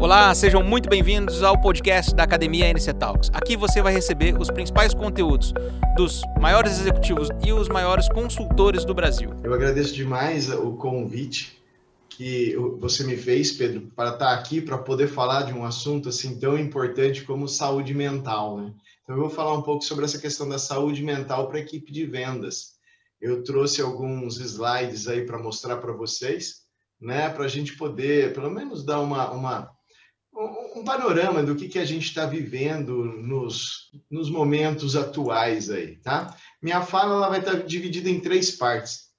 Olá, sejam muito bem-vindos ao podcast da Academia NC Talks. Aqui você vai receber os principais conteúdos dos maiores executivos e os maiores consultores do Brasil. Eu agradeço demais o convite que você me fez, Pedro, para estar aqui para poder falar de um assunto assim tão importante como saúde mental, né? Então eu vou falar um pouco sobre essa questão da saúde mental para a equipe de vendas. Eu trouxe alguns slides aí para mostrar para vocês, né, para a gente poder, pelo menos, dar uma, uma um panorama do que, que a gente está vivendo nos, nos momentos atuais aí, tá? Minha fala ela vai estar tá dividida em três partes.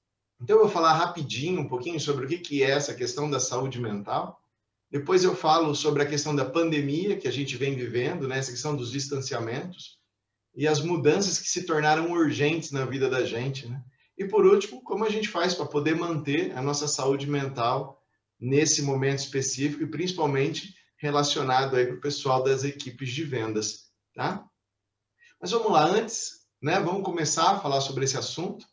Então, eu vou falar rapidinho um pouquinho sobre o que, que é essa questão da saúde mental. Depois eu falo sobre a questão da pandemia que a gente vem vivendo, né? essa questão dos distanciamentos e as mudanças que se tornaram urgentes na vida da gente. Né? E por último, como a gente faz para poder manter a nossa saúde mental nesse momento específico e principalmente relacionado aí para o pessoal das equipes de vendas, tá? Mas vamos lá, antes, né? Vamos começar a falar sobre esse assunto.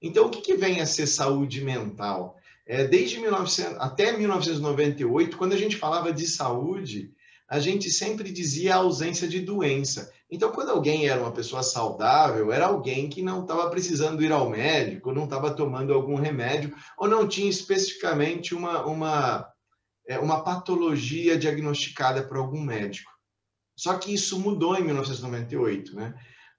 Então, o que, que vem a ser saúde mental? É, desde 1900, até 1998, quando a gente falava de saúde, a gente sempre dizia a ausência de doença. Então, quando alguém era uma pessoa saudável, era alguém que não estava precisando ir ao médico, não estava tomando algum remédio, ou não tinha especificamente uma, uma uma patologia diagnosticada por algum médico. Só que isso mudou em 1998, né?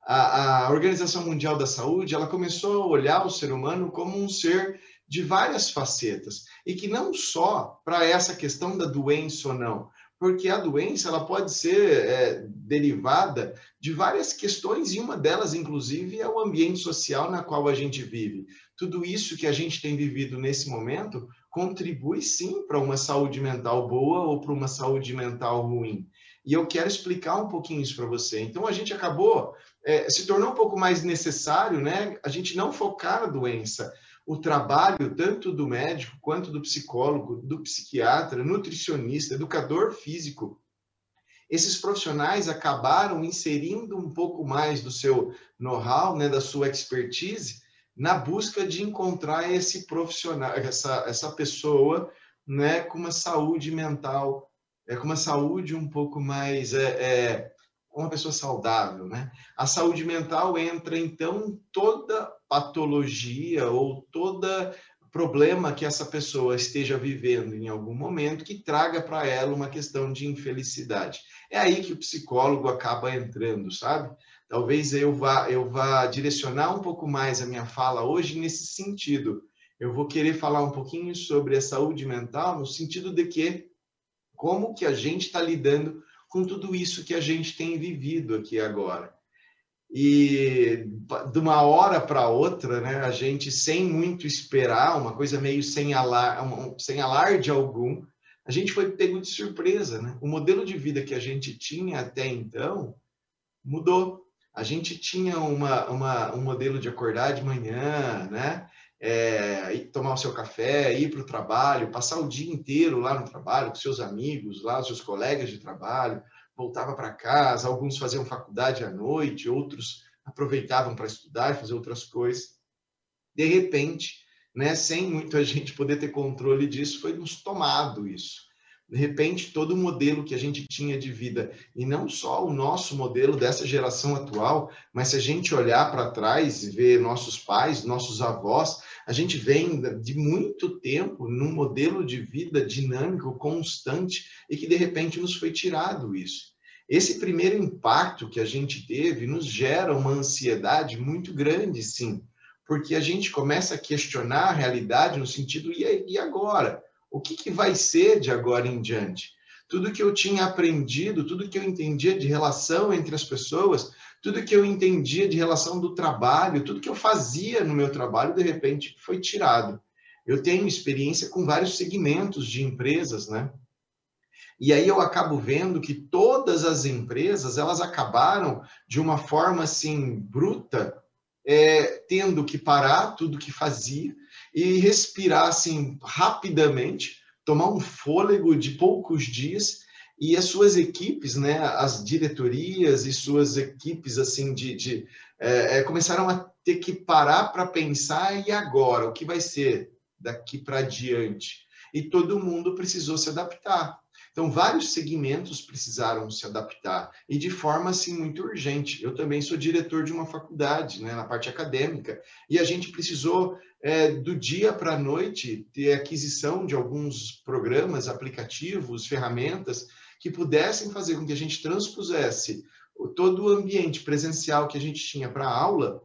A, a, Organização Mundial da Saúde ela começou a olhar o ser humano como um ser de várias facetas e que não só para essa questão da doença ou não, porque a doença ela pode ser é, derivada de várias questões e uma delas, inclusive, é o ambiente social na qual a gente vive. Tudo isso que a gente tem vivido nesse momento contribui sim para uma saúde mental boa ou para uma saúde mental ruim. E eu quero explicar um pouquinho isso para você. Então, a gente acabou, é, se tornou um pouco mais necessário, né? A gente não focar na doença. O trabalho, tanto do médico, quanto do psicólogo, do psiquiatra, nutricionista, educador físico, esses profissionais acabaram inserindo um pouco mais do seu know-how, né, da sua expertise, na busca de encontrar esse profissional, essa, essa pessoa, né, com uma saúde mental, é, com uma saúde um pouco mais, é, é, uma pessoa saudável, né? A saúde mental entra, então, toda patologia ou toda problema que essa pessoa esteja vivendo em algum momento que traga para ela uma questão de infelicidade. É aí que o psicólogo acaba entrando, sabe? Talvez eu vá, eu vá direcionar um pouco mais a minha fala hoje nesse sentido. Eu vou querer falar um pouquinho sobre a saúde mental no sentido de que como que a gente está lidando com tudo isso que a gente tem vivido aqui agora. E de uma hora para outra, né, a gente sem muito esperar, uma coisa meio sem, alar, sem alarde algum, a gente foi pego de surpresa, né? O modelo de vida que a gente tinha até então mudou a gente tinha uma, uma, um modelo de acordar de manhã, né? É, tomar o seu café, ir para o trabalho, passar o dia inteiro lá no trabalho com seus amigos, lá seus colegas de trabalho, voltava para casa, alguns faziam faculdade à noite, outros aproveitavam para estudar e fazer outras coisas. De repente, né, sem muito a gente poder ter controle disso, foi nos tomado isso de repente, todo o modelo que a gente tinha de vida, e não só o nosso modelo dessa geração atual, mas se a gente olhar para trás e ver nossos pais, nossos avós, a gente vem de muito tempo num modelo de vida dinâmico, constante, e que de repente nos foi tirado isso. Esse primeiro impacto que a gente teve nos gera uma ansiedade muito grande, sim, porque a gente começa a questionar a realidade no sentido, e agora? O que, que vai ser de agora em diante? Tudo que eu tinha aprendido, tudo que eu entendia de relação entre as pessoas, tudo que eu entendia de relação do trabalho, tudo que eu fazia no meu trabalho, de repente foi tirado. Eu tenho experiência com vários segmentos de empresas, né? E aí eu acabo vendo que todas as empresas, elas acabaram de uma forma assim bruta, é, tendo que parar tudo que fazia e respirar assim rapidamente, tomar um fôlego de poucos dias. E as suas equipes, né, as diretorias e suas equipes assim de, de é, é, começaram a ter que parar para pensar e agora? O que vai ser daqui para diante? E todo mundo precisou se adaptar. Então, vários segmentos precisaram se adaptar e de forma assim muito urgente. Eu também sou diretor de uma faculdade, né, na parte acadêmica, e a gente precisou é, do dia para a noite ter aquisição de alguns programas, aplicativos, ferramentas que pudessem fazer com que a gente transpusesse todo o ambiente presencial que a gente tinha para a aula,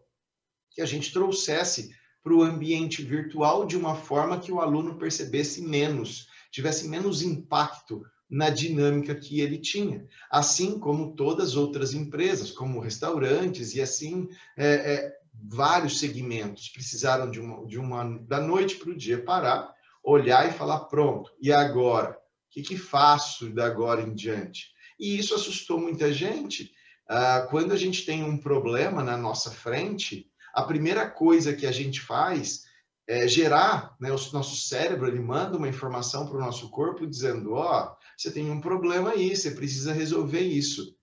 que a gente trouxesse para o ambiente virtual de uma forma que o aluno percebesse menos, tivesse menos impacto na dinâmica que ele tinha, assim como todas as outras empresas, como restaurantes e assim é, é, vários segmentos precisaram de uma, de uma da noite para o dia parar, olhar e falar pronto. E agora, o que, que faço da agora em diante? E isso assustou muita gente. Ah, quando a gente tem um problema na nossa frente, a primeira coisa que a gente faz é gerar, né, o nosso cérebro ele manda uma informação para o nosso corpo dizendo, ó, oh, você tem um problema aí, você precisa resolver isso.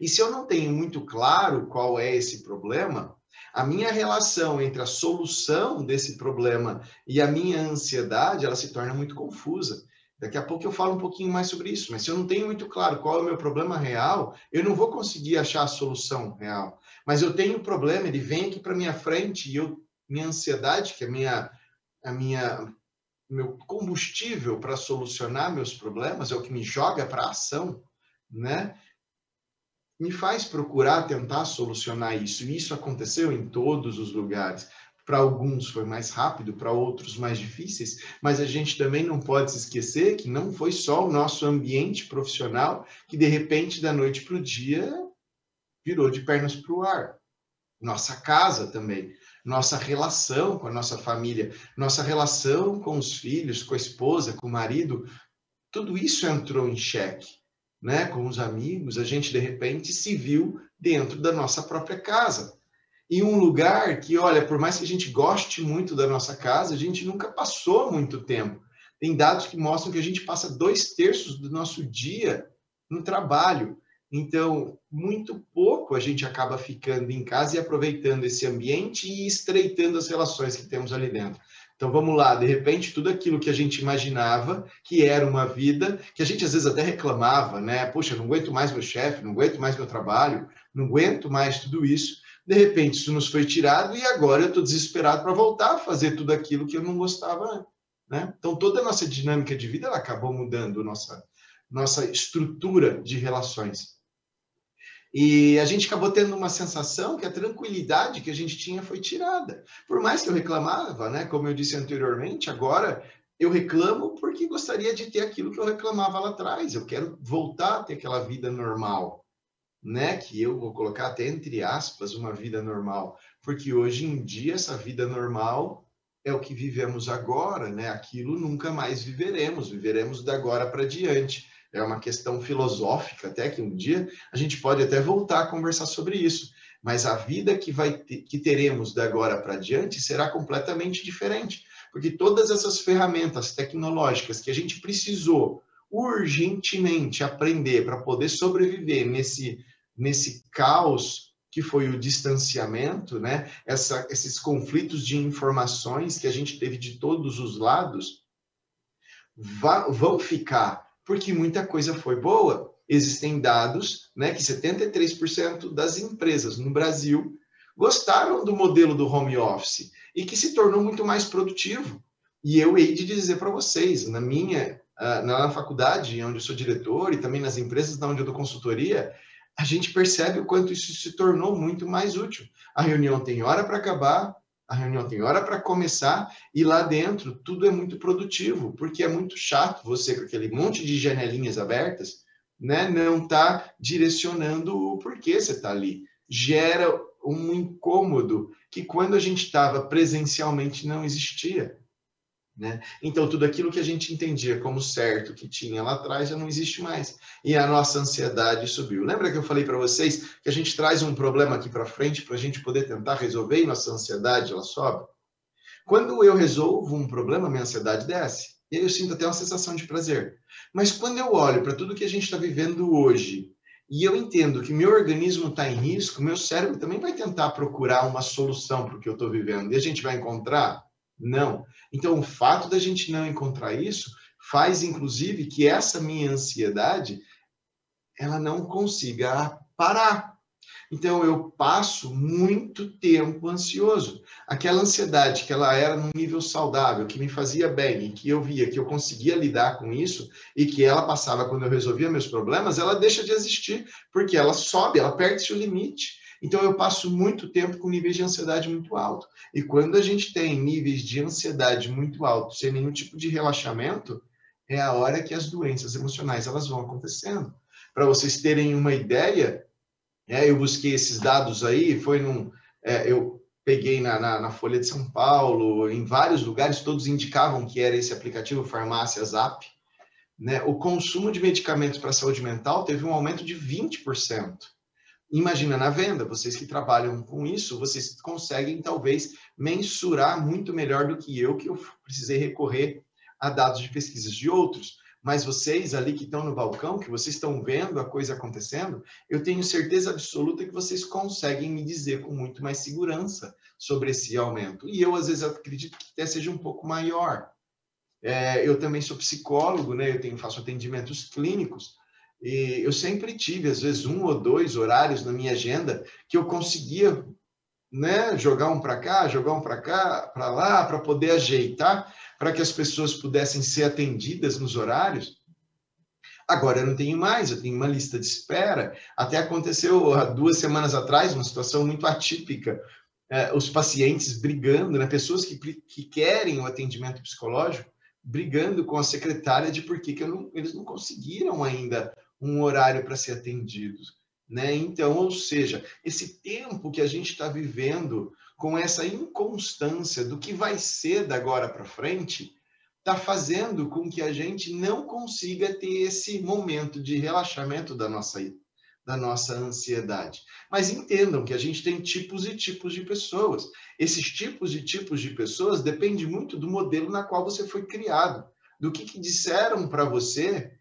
E se eu não tenho muito claro qual é esse problema, a minha relação entre a solução desse problema e a minha ansiedade, ela se torna muito confusa. Daqui a pouco eu falo um pouquinho mais sobre isso, mas se eu não tenho muito claro qual é o meu problema real, eu não vou conseguir achar a solução real. Mas eu tenho um problema, ele vem aqui para minha frente e eu minha ansiedade, que é a minha a minha meu combustível para solucionar meus problemas, é o que me joga para a ação, né? Me faz procurar tentar solucionar isso. E isso aconteceu em todos os lugares. Para alguns foi mais rápido, para outros mais difíceis, mas a gente também não pode se esquecer que não foi só o nosso ambiente profissional que, de repente, da noite para o dia, virou de pernas para o ar. Nossa casa também, nossa relação com a nossa família, nossa relação com os filhos, com a esposa, com o marido, tudo isso entrou em xeque. Né? Com os amigos, a gente de repente se viu dentro da nossa própria casa em um lugar que, olha, por mais que a gente goste muito da nossa casa, a gente nunca passou muito tempo. Tem dados que mostram que a gente passa dois terços do nosso dia no trabalho. Então, muito pouco a gente acaba ficando em casa e aproveitando esse ambiente e estreitando as relações que temos ali dentro. Então vamos lá, de repente tudo aquilo que a gente imaginava que era uma vida, que a gente às vezes até reclamava, né? Poxa, não aguento mais meu chefe, não aguento mais meu trabalho, não aguento mais tudo isso de repente isso nos foi tirado e agora eu estou desesperado para voltar a fazer tudo aquilo que eu não gostava né? Então toda a nossa dinâmica de vida ela acabou mudando nossa nossa estrutura de relações. E a gente acabou tendo uma sensação que a tranquilidade que a gente tinha foi tirada. Por mais que eu reclamava, né, como eu disse anteriormente, agora eu reclamo porque gostaria de ter aquilo que eu reclamava lá atrás. Eu quero voltar a ter aquela vida normal né, que eu vou colocar até entre aspas uma vida normal, porque hoje em dia essa vida normal é o que vivemos agora, né? Aquilo nunca mais viveremos, viveremos da agora para diante. É uma questão filosófica até que um dia a gente pode até voltar a conversar sobre isso, mas a vida que vai ter, que teremos da agora para diante será completamente diferente, porque todas essas ferramentas tecnológicas que a gente precisou urgentemente aprender para poder sobreviver nesse nesse caos que foi o distanciamento, né? Essa, esses conflitos de informações que a gente teve de todos os lados, vão ficar, porque muita coisa foi boa. Existem dados né, que 73% das empresas no Brasil gostaram do modelo do home office e que se tornou muito mais produtivo. E eu hei de dizer para vocês, na minha ah, na faculdade, onde eu sou diretor, e também nas empresas onde eu dou consultoria, a gente percebe o quanto isso se tornou muito mais útil. A reunião tem hora para acabar, a reunião tem hora para começar, e lá dentro tudo é muito produtivo, porque é muito chato você com aquele monte de janelinhas abertas, né, não tá direcionando o porquê você está ali. Gera um incômodo que quando a gente estava presencialmente não existia. Né? Então, tudo aquilo que a gente entendia como certo que tinha lá atrás já não existe mais. E a nossa ansiedade subiu. Lembra que eu falei para vocês que a gente traz um problema aqui para frente para a gente poder tentar resolver e nossa ansiedade ela sobe? Quando eu resolvo um problema, minha ansiedade desce. E aí eu sinto até uma sensação de prazer. Mas quando eu olho para tudo que a gente está vivendo hoje e eu entendo que meu organismo está em risco, meu cérebro também vai tentar procurar uma solução para o que eu estou vivendo. E a gente vai encontrar? Não. Então, o fato da gente não encontrar isso faz inclusive que essa minha ansiedade ela não consiga parar. Então eu passo muito tempo ansioso. Aquela ansiedade que ela era num nível saudável, que me fazia bem e que eu via que eu conseguia lidar com isso e que ela passava quando eu resolvia meus problemas, ela deixa de existir, porque ela sobe, ela perde seu limite. Então eu passo muito tempo com níveis de ansiedade muito alto. E quando a gente tem níveis de ansiedade muito altos, sem nenhum tipo de relaxamento, é a hora que as doenças emocionais elas vão acontecendo. Para vocês terem uma ideia, é, eu busquei esses dados aí, foi num, é, eu peguei na, na, na, Folha de São Paulo, em vários lugares, todos indicavam que era esse aplicativo Farmácia Zap. Né? O consumo de medicamentos para saúde mental teve um aumento de 20%. Imagina na venda, vocês que trabalham com isso, vocês conseguem talvez mensurar muito melhor do que eu, que eu precisei recorrer a dados de pesquisas de outros. Mas vocês ali que estão no balcão, que vocês estão vendo a coisa acontecendo, eu tenho certeza absoluta que vocês conseguem me dizer com muito mais segurança sobre esse aumento. E eu, às vezes, acredito que até seja um pouco maior. É, eu também sou psicólogo, né? Eu tenho, faço atendimentos clínicos. E eu sempre tive, às vezes, um ou dois horários na minha agenda que eu conseguia né, jogar um para cá, jogar um para cá, para lá, para poder ajeitar, para que as pessoas pudessem ser atendidas nos horários. Agora eu não tenho mais, eu tenho uma lista de espera. Até aconteceu há duas semanas atrás uma situação muito atípica. É, os pacientes brigando, né, pessoas que, que querem o atendimento psicológico, brigando com a secretária de por que, que não, eles não conseguiram ainda um horário para ser atendidos. Né? Então, ou seja, esse tempo que a gente está vivendo com essa inconstância do que vai ser da agora para frente, está fazendo com que a gente não consiga ter esse momento de relaxamento da nossa, da nossa ansiedade. Mas entendam que a gente tem tipos e tipos de pessoas. Esses tipos e tipos de pessoas depende muito do modelo na qual você foi criado, do que, que disseram para você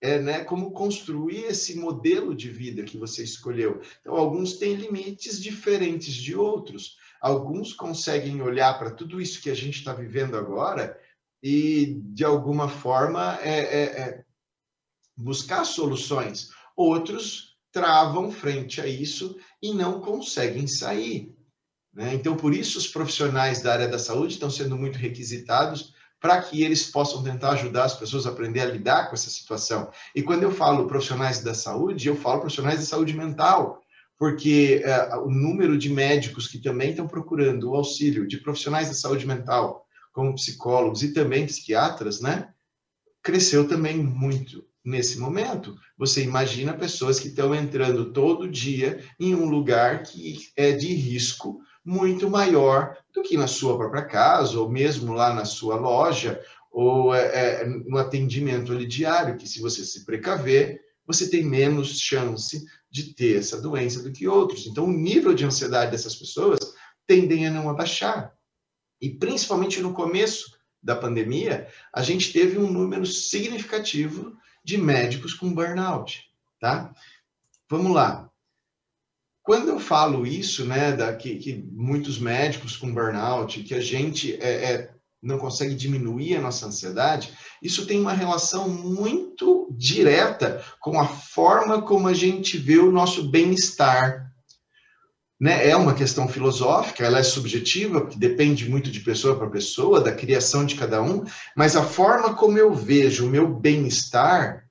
é, né, como construir esse modelo de vida que você escolheu. Então, alguns têm limites diferentes de outros. Alguns conseguem olhar para tudo isso que a gente está vivendo agora e, de alguma forma, é, é, é buscar soluções. Outros travam frente a isso e não conseguem sair. Né? Então, por isso, os profissionais da área da saúde estão sendo muito requisitados para que eles possam tentar ajudar as pessoas a aprender a lidar com essa situação. E quando eu falo profissionais da saúde, eu falo profissionais da saúde mental, porque é, o número de médicos que também estão procurando o auxílio de profissionais da saúde mental, como psicólogos e também psiquiatras, né, cresceu também muito nesse momento. Você imagina pessoas que estão entrando todo dia em um lugar que é de risco muito maior do que na sua própria casa, ou mesmo lá na sua loja, ou é, é, no atendimento ali diário, que se você se precaver, você tem menos chance de ter essa doença do que outros. Então, o nível de ansiedade dessas pessoas tendem a não abaixar. E principalmente no começo da pandemia, a gente teve um número significativo de médicos com burnout, tá? Vamos lá. Quando eu falo isso, né, da, que, que muitos médicos com burnout, que a gente é, é, não consegue diminuir a nossa ansiedade, isso tem uma relação muito direta com a forma como a gente vê o nosso bem-estar. Né? É uma questão filosófica, ela é subjetiva, depende muito de pessoa para pessoa, da criação de cada um, mas a forma como eu vejo o meu bem-estar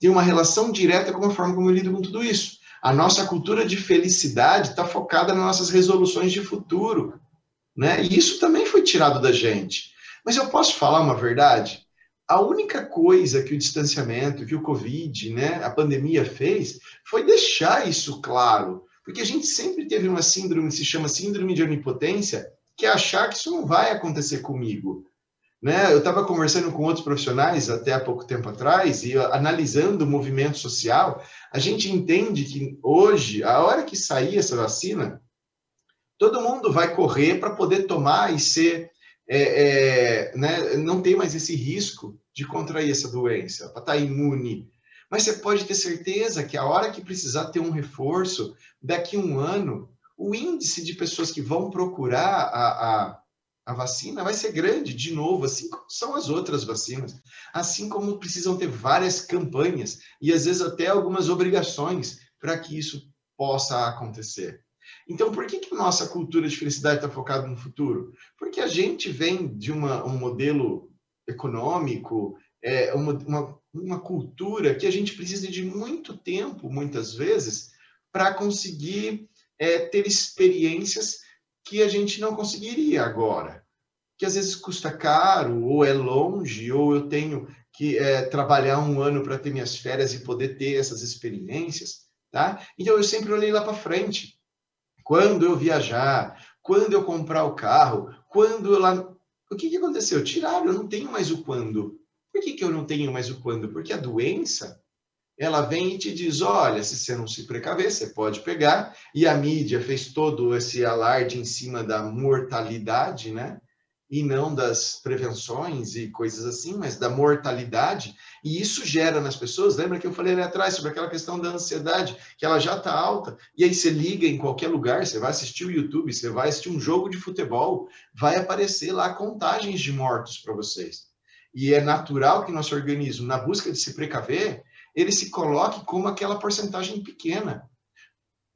tem uma relação direta com a forma como eu lido com tudo isso. A nossa cultura de felicidade está focada nas nossas resoluções de futuro. Né? E isso também foi tirado da gente. Mas eu posso falar uma verdade? A única coisa que o distanciamento, que o Covid, né, a pandemia fez, foi deixar isso claro. Porque a gente sempre teve uma síndrome que se chama síndrome de onipotência, que é achar que isso não vai acontecer comigo. Né? Eu estava conversando com outros profissionais até há pouco tempo atrás e analisando o movimento social, a gente entende que hoje, a hora que sair essa vacina, todo mundo vai correr para poder tomar e ser, é, é, né? não ter mais esse risco de contrair essa doença, para estar tá imune. Mas você pode ter certeza que a hora que precisar ter um reforço, daqui a um ano, o índice de pessoas que vão procurar a, a A vacina vai ser grande, de novo, assim como são as outras vacinas. Assim como precisam ter várias campanhas e às vezes até algumas obrigações para que isso possa acontecer. Então, por que, que nossa cultura de felicidade está focada no futuro? Porque a gente vem de uma, um modelo econômico, é, uma, uma, uma cultura que a gente precisa de muito tempo, muitas vezes, para conseguir é, ter experiências que a gente não conseguiria agora. Que às vezes custa caro, ou é longe, ou eu tenho que é, trabalhar um ano para ter minhas férias e poder ter essas experiências. Tá? Então eu sempre olhei lá para frente. Quando eu viajar, quando eu comprar o carro, quando eu lá. O que, que aconteceu? Tiraram, eu não tenho mais o quando. Por que, que eu não tenho mais o quando? Porque a doença ela vem e te diz: olha, se você não se precaver, você pode pegar. E a mídia fez todo esse alarde em cima da mortalidade, né? E não das prevenções e coisas assim, mas da mortalidade. E isso gera nas pessoas. Lembra que eu falei ali atrás sobre aquela questão da ansiedade, que ela já está alta. E aí você liga em qualquer lugar, você vai assistir o YouTube, você vai assistir um jogo de futebol, vai aparecer lá contagens de mortos para vocês. E é natural que nosso organismo, na busca de se precaver, ele se coloque como aquela porcentagem pequena.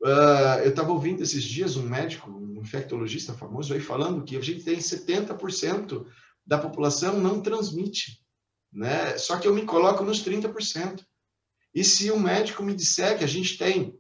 Uh, eu estava ouvindo esses dias um médico, um infectologista famoso, aí falando que a gente tem 70% da população não transmite, né? Só que eu me coloco nos 30%. E se um médico me disser que a gente tem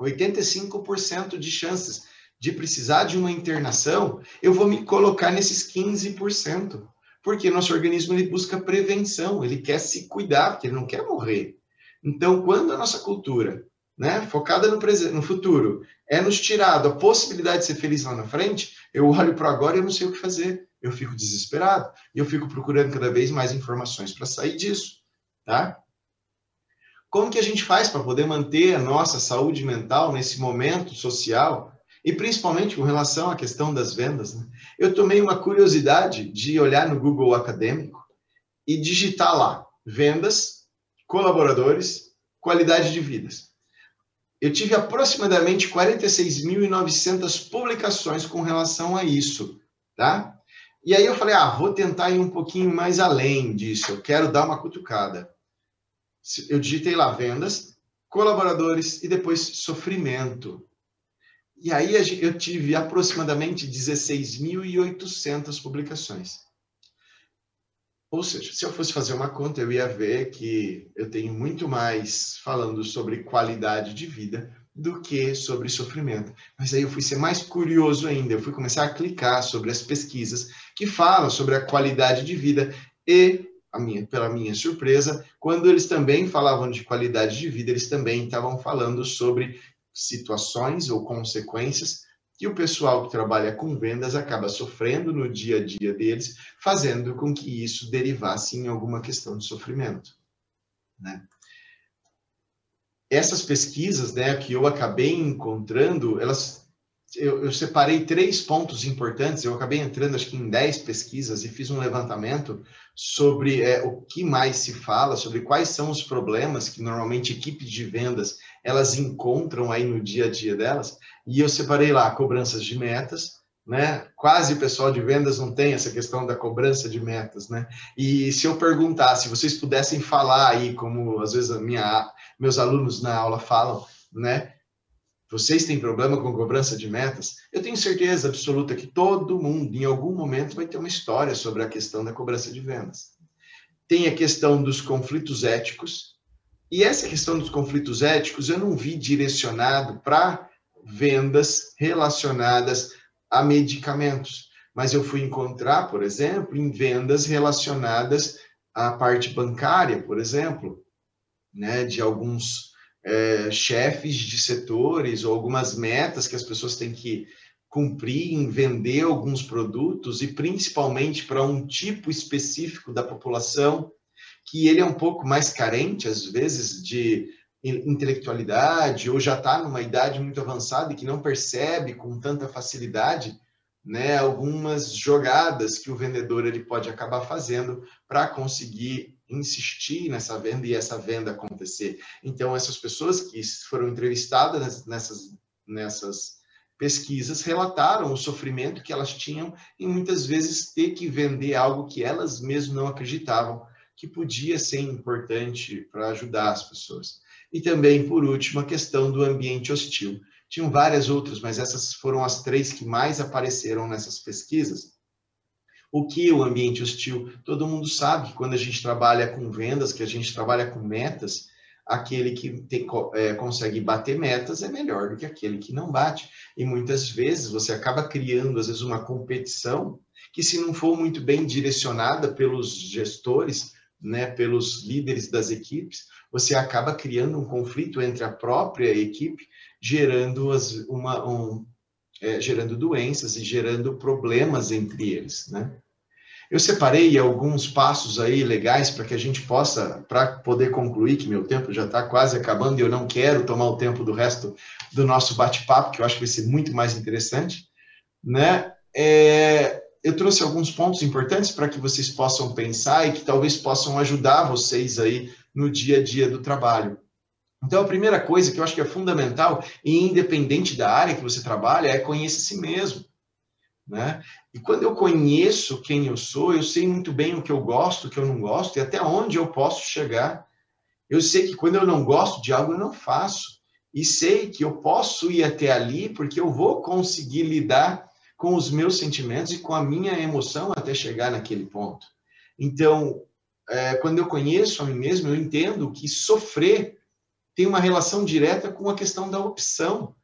85% de chances de precisar de uma internação, eu vou me colocar nesses 15%. Porque nosso organismo ele busca prevenção, ele quer se cuidar, porque ele não quer morrer. Então, quando a nossa cultura, né, focada no, presente, no futuro, é nos tirado a possibilidade de ser feliz lá na frente, eu olho para agora e eu não sei o que fazer. Eu fico desesperado e eu fico procurando cada vez mais informações para sair disso, tá? Como que a gente faz para poder manter a nossa saúde mental nesse momento social e principalmente com relação à questão das vendas? Né? Eu tomei uma curiosidade de olhar no Google Acadêmico e digitar lá vendas colaboradores, qualidade de vidas. Eu tive aproximadamente 46.900 publicações com relação a isso, tá? E aí eu falei, ah, vou tentar ir um pouquinho mais além disso, eu quero dar uma cutucada. Eu digitei lá vendas, colaboradores e depois sofrimento. E aí eu tive aproximadamente 16.800 publicações. Ou seja, se eu fosse fazer uma conta, eu ia ver que eu tenho muito mais falando sobre qualidade de vida do que sobre sofrimento. Mas aí eu fui ser mais curioso ainda, eu fui começar a clicar sobre as pesquisas que falam sobre a qualidade de vida e minha, pela minha surpresa, quando eles também falavam de qualidade de vida, eles também estavam falando sobre situações ou consequências que o pessoal que trabalha com vendas acaba sofrendo no dia a dia deles, fazendo com que isso derivasse em alguma questão de sofrimento. Né? Essas pesquisas né, que eu acabei encontrando, elas eu, eu, separei três pontos importantes. Eu acabei entrando, acho que em dez pesquisas e fiz um levantamento sobre é, o que mais se fala, sobre quais são os problemas que normalmente equipes de vendas elas encontram aí no dia a dia delas. E eu separei lá cobranças de metas, né? Quase o pessoal de vendas não tem essa questão da cobrança de metas, né? E se eu perguntar, se vocês pudessem falar aí, como às vezes minha, meus alunos na aula falam, né? Vocês têm problema com cobrança de metas? Eu tenho certeza absoluta que todo mundo, em algum momento, vai ter uma história sobre a questão da cobrança de vendas. Tem a questão dos conflitos éticos, e essa questão dos conflitos éticos eu não vi direcionado para vendas relacionadas a medicamentos, mas eu fui encontrar, por exemplo, em vendas relacionadas à parte bancária, por exemplo, né, de alguns é, chefes de setores ou algumas metas que as pessoas têm que cumprir em vender alguns produtos e principalmente para um tipo específico da população que ele é um pouco mais carente às vezes de intelectualidade ou já está numa idade muito avançada e que não percebe com tanta facilidade né, algumas jogadas que o vendedor ele pode acabar fazendo para conseguir insistir nessa venda e essa venda acontecer. Então, essas pessoas que foram entrevistadas nessas, nessas pesquisas relataram o sofrimento que elas tinham em muitas vezes ter que vender algo que elas mesmas não acreditavam que podia ser importante para ajudar as pessoas. E também, por último, a questão do ambiente hostil. Tinham várias outras, mas essas foram as três que mais apareceram nessas pesquisas. O que o ambiente hostil? Todo mundo sabe que quando a gente trabalha com vendas, que a gente trabalha com metas, aquele que tem, é, consegue bater metas é melhor do que aquele que não bate. E muitas vezes você acaba criando, às vezes, uma competição que, se não for muito bem direcionada pelos gestores, né, pelos líderes das equipes, você acaba criando um conflito entre a própria equipe, gerando, as, uma, um, é, gerando doenças e gerando problemas entre eles, né? Eu separei alguns passos aí legais para que a gente possa, para poder concluir, que meu tempo já está quase acabando e eu não quero tomar o tempo do resto do nosso bate-papo, que eu acho que vai ser muito mais interessante, né? É, eu trouxe alguns pontos importantes para que vocês possam pensar e que talvez possam ajudar vocês aí no dia a dia do trabalho. Então, a primeira coisa que eu acho que é fundamental, e independente da área que você trabalha, é conhecer si mesmo. Né? E quando eu conheço quem eu sou, eu sei muito bem o que eu gosto, o que eu não gosto e até onde eu posso chegar. Eu sei que quando eu não gosto de algo, eu não faço. E sei que eu posso ir até ali porque eu vou conseguir lidar com os meus sentimentos e com a minha emoção até chegar naquele ponto. Então, é, quando eu conheço a mim mesmo, eu entendo que sofrer tem uma relação direta com a questão da opção.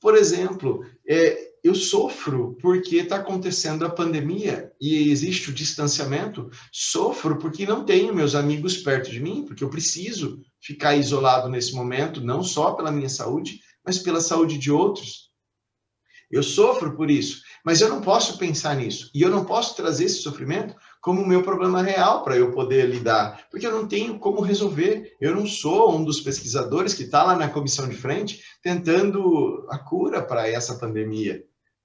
Por exemplo, é, eu sofro porque está acontecendo a pandemia e existe o distanciamento, sofro porque não tenho meus amigos perto de mim, porque eu preciso ficar isolado nesse momento, não só pela minha saúde, mas pela saúde de outros. Eu sofro por isso, mas eu não posso pensar nisso e eu não posso trazer esse sofrimento como o meu problema real para eu poder lidar, porque eu não tenho como resolver. Eu não sou um dos pesquisadores que está lá na comissão de frente tentando a cura para essa pandemia.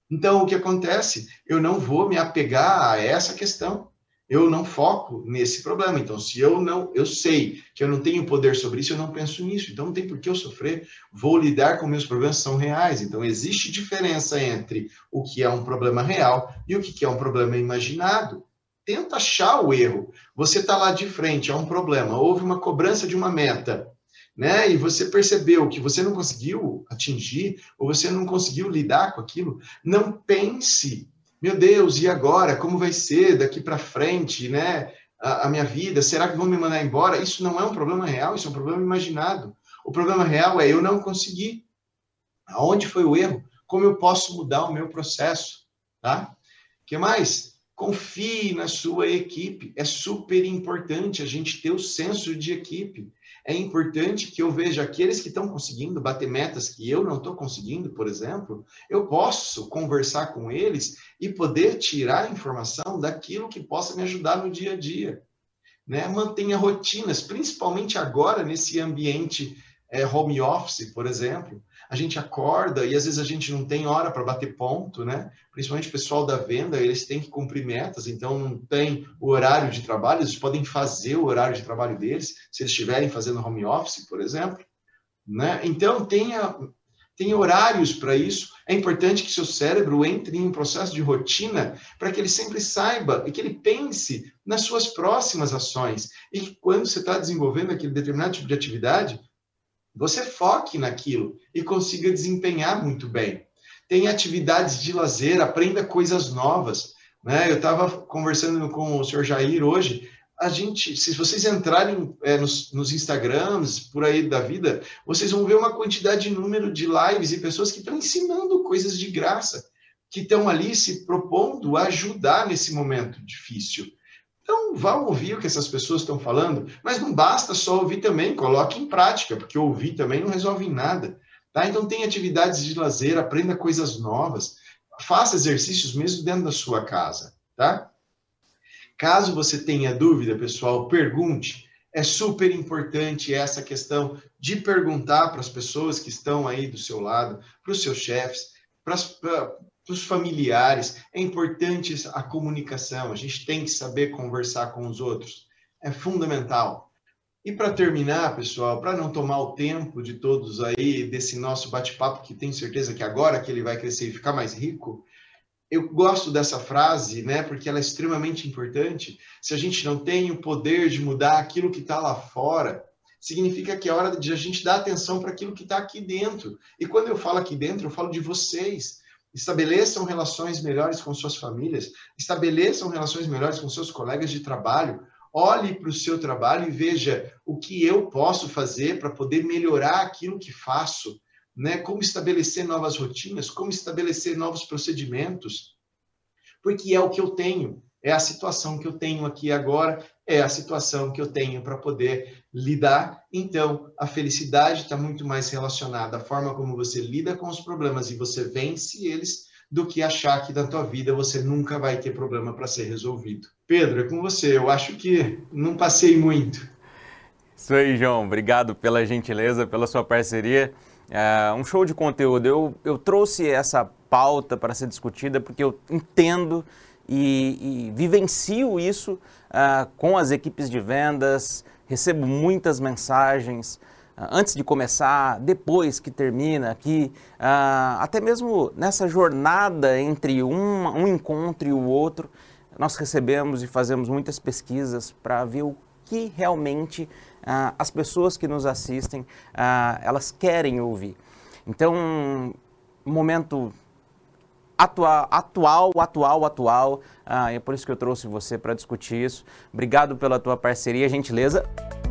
Então, o que acontece? Eu não vou me apegar a essa questão. Eu não foco nesse problema. Então, se eu não, eu sei que eu não tenho poder sobre isso, eu não penso nisso. Então, não tem por que eu sofrer. Vou lidar com meus problemas são reais. Então, existe diferença entre o que é um problema real e o que é um problema imaginado. Tenta achar o erro. Você está lá de frente a um problema, houve uma cobrança de uma meta né? E você percebeu que você não conseguiu atingir, ou você não conseguiu lidar com aquilo, não pense, meu Deus, e agora? Como vai ser daqui para frente, né? A, a, minha vida, será que vão me mandar embora? Isso não é um problema real, isso é um problema imaginado. O problema real é eu não conseguir. Aonde foi o erro? Como eu posso mudar o meu processo, tá? que mais? Confie na sua equipe. É super importante a gente ter o senso de equipe é importante que eu veja aqueles que estão conseguindo bater metas que eu não estou conseguindo, por exemplo, eu posso conversar com eles e poder tirar informação daquilo que possa me ajudar no dia a dia. Né? Mantenha rotinas, principalmente agora nesse ambiente é, home office, por exemplo a gente acorda e às vezes a gente não tem hora para bater ponto, né? Principalmente o pessoal da venda, eles têm que cumprir metas, então não tem o horário de trabalho, eles podem fazer o horário de trabalho deles, se eles estiverem fazendo home office, por exemplo, né? Então tenha tem horários para isso. É importante que seu cérebro entre em um processo de rotina para que ele sempre saiba e que ele pense nas suas próximas ações. E que quando você está desenvolvendo aquele determinado tipo de atividade, você foque naquilo e consiga desempenhar muito bem. Tem atividades de lazer, aprenda coisas novas. Né? Eu estava conversando com o senhor Jair hoje. A gente, se vocês entrarem é, nos, nos, Instagrams por aí da vida, vocês vão ver uma quantidade de número de lives e pessoas que estão ensinando coisas de graça, que estão ali se propondo a ajudar nesse momento difícil. Então, vá ouvir o que essas pessoas estão falando, mas não basta só ouvir também, coloque em prática, porque ouvir também não resolve nada. Tá? Então, tem atividades de lazer, aprenda coisas novas, faça exercícios mesmo dentro da sua casa. Tá? Caso você tenha dúvida, pessoal, pergunte. É super importante essa questão de perguntar para as pessoas que estão aí do seu lado, para os seus chefes, para, para os familiares. É importante a comunicação, a gente tem que saber conversar com os outros. É fundamental. E para terminar, pessoal, para não tomar o tempo de todos aí desse nosso bate-papo, que tenho certeza que agora que ele vai crescer e ficar mais rico, eu gosto dessa frase, né, porque ela é extremamente importante. Se a gente não tem o poder de mudar aquilo que está lá fora, significa que é hora de a gente dar atenção para aquilo que está aqui dentro. E quando eu falo aqui dentro, eu falo de vocês. Estabeleçam relações melhores com suas famílias, estabeleçam relações melhores com seus colegas de trabalho, olhe para o seu trabalho e veja o que eu posso fazer para poder melhorar aquilo que faço, né? Como estabelecer novas rotinas, como estabelecer novos procedimentos, porque é o que eu tenho, é a situação que eu tenho aqui agora, é a situação que eu tenho para poder lidar. Então, a felicidade está muito mais relacionada à forma como você lida com os problemas e você vence eles do que achar que na tua vida você nunca vai ter problema para ser resolvido. Pedro, é com você. Eu acho que não passei muito. Isso aí, João. Obrigado pela gentileza, pela sua parceria. É um show de conteúdo. Eu, eu trouxe essa pauta para ser discutida porque eu entendo e, e vivencio isso uh, com as equipes de vendas, recebo muitas mensagens uh, antes de começar, depois que termina, aqui, uh, até mesmo nessa jornada entre um, um encontro e o outro nós recebemos e fazemos muitas pesquisas para ver o que realmente ah, as pessoas que nos assistem ah, elas querem ouvir. Então, momento atual, atual, atual, atual. Ah, é por isso que eu trouxe você para discutir isso. Obrigado pela tua parceria, gentileza.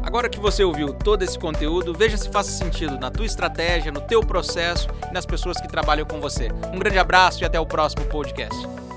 Agora que você ouviu todo esse conteúdo, veja se faz sentido na tua estratégia, no teu processo e nas pessoas que trabalham com você. Um grande abraço e até o próximo podcast.